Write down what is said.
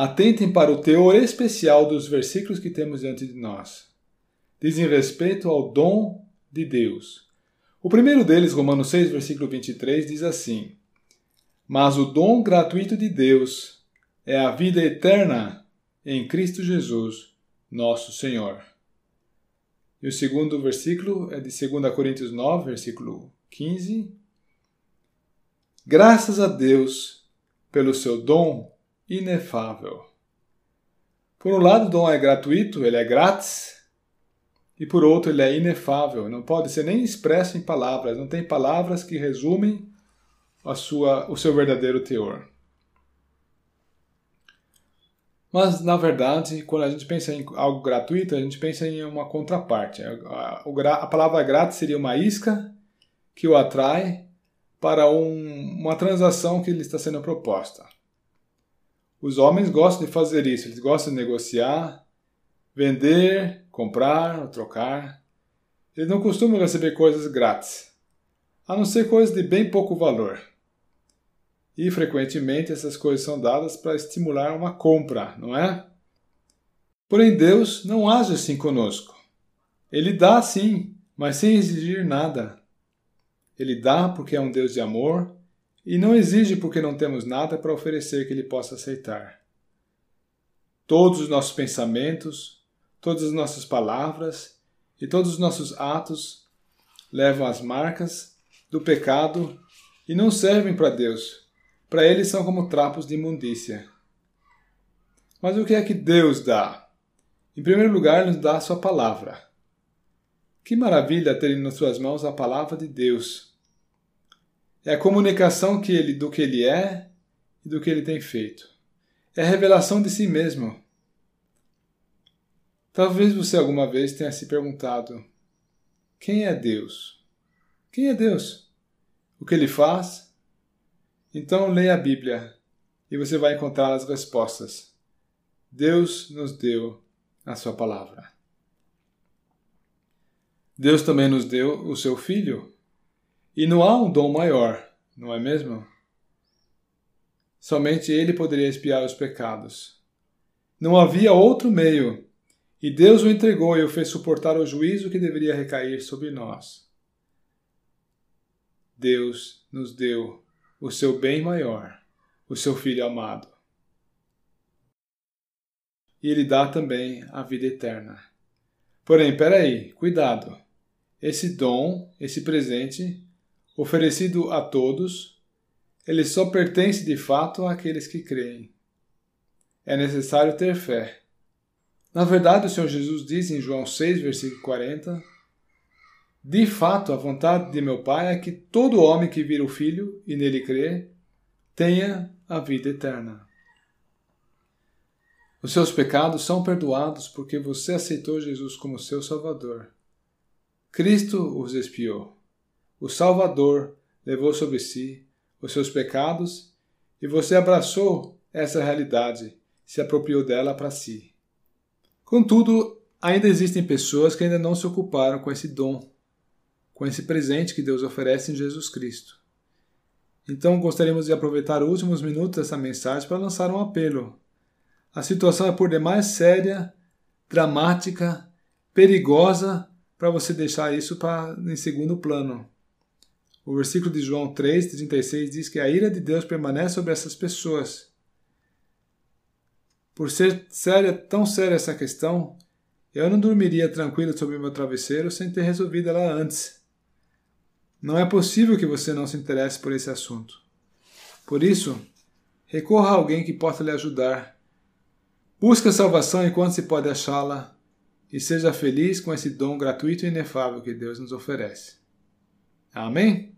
Atentem para o teor especial dos versículos que temos diante de nós. Dizem respeito ao dom de Deus. O primeiro deles, Romanos 6, versículo 23, diz assim: Mas o dom gratuito de Deus é a vida eterna em Cristo Jesus, nosso Senhor. E o segundo versículo é de 2 Coríntios 9, versículo 15. Graças a Deus pelo seu dom inefável. Por um lado, o dom é gratuito, ele é grátis, e por outro, ele é inefável, não pode ser nem expresso em palavras, não tem palavras que resumem a sua, o seu verdadeiro teor. Mas, na verdade, quando a gente pensa em algo gratuito, a gente pensa em uma contraparte. A, palavra grátis seria uma isca que o atrai para um, uma transação que lhe está sendo proposta. Os homens gostam de fazer isso, eles gostam de negociar, vender, comprar trocar. Eles não costumam receber coisas grátis, a não ser coisas de bem pouco valor. E frequentemente essas coisas são dadas para estimular uma compra, não é? Porém, Deus não age assim conosco. Ele dá sim, mas sem exigir nada. Ele dá porque é um Deus de amor e não exige porque não temos nada para oferecer que ele possa aceitar. Todos os nossos pensamentos, todas as nossas palavras e todos os nossos atos levam as marcas do pecado e não servem para Deus. Para ele são como trapos de imundícia. Mas o que é que Deus dá? Em primeiro lugar, nos dá a sua palavra. Que maravilha ter nas suas mãos a palavra de Deus é a comunicação que ele, do que ele é e do que ele tem feito. É a revelação de si mesmo. Talvez você alguma vez tenha se perguntado: quem é Deus? Quem é Deus? O que ele faz? Então leia a Bíblia e você vai encontrar as respostas. Deus nos deu a sua palavra. Deus também nos deu o seu Filho, e não há um dom maior, não é mesmo? Somente ele poderia expiar os pecados. Não havia outro meio, e Deus o entregou e o fez suportar o juízo que deveria recair sobre nós. Deus nos deu o seu bem maior, o seu Filho amado. E ele dá também a vida eterna. Porém, peraí, cuidado. Esse dom, esse presente, oferecido a todos, ele só pertence de fato àqueles que creem. É necessário ter fé. Na verdade, o Senhor Jesus diz em João 6, versículo 40: De fato, a vontade de meu Pai é que todo homem que vira o Filho e nele crê tenha a vida eterna. Os seus pecados são perdoados porque você aceitou Jesus como seu Salvador. Cristo os expiou. O Salvador levou sobre si os seus pecados e você abraçou essa realidade, se apropriou dela para si. Contudo, ainda existem pessoas que ainda não se ocuparam com esse dom, com esse presente que Deus oferece em Jesus Cristo. Então gostaríamos de aproveitar os últimos minutos dessa mensagem para lançar um apelo. A situação é por demais séria, dramática, perigosa para você deixar isso para em segundo plano. O versículo de João 3, 36 diz que a ira de Deus permanece sobre essas pessoas. Por ser séria, tão séria essa questão, eu não dormiria tranquilo sobre o meu travesseiro sem ter resolvido ela antes. Não é possível que você não se interesse por esse assunto. Por isso, recorra a alguém que possa lhe ajudar. Busque a salvação enquanto se pode achá-la e seja feliz com esse dom gratuito e inefável que Deus nos oferece. Amém?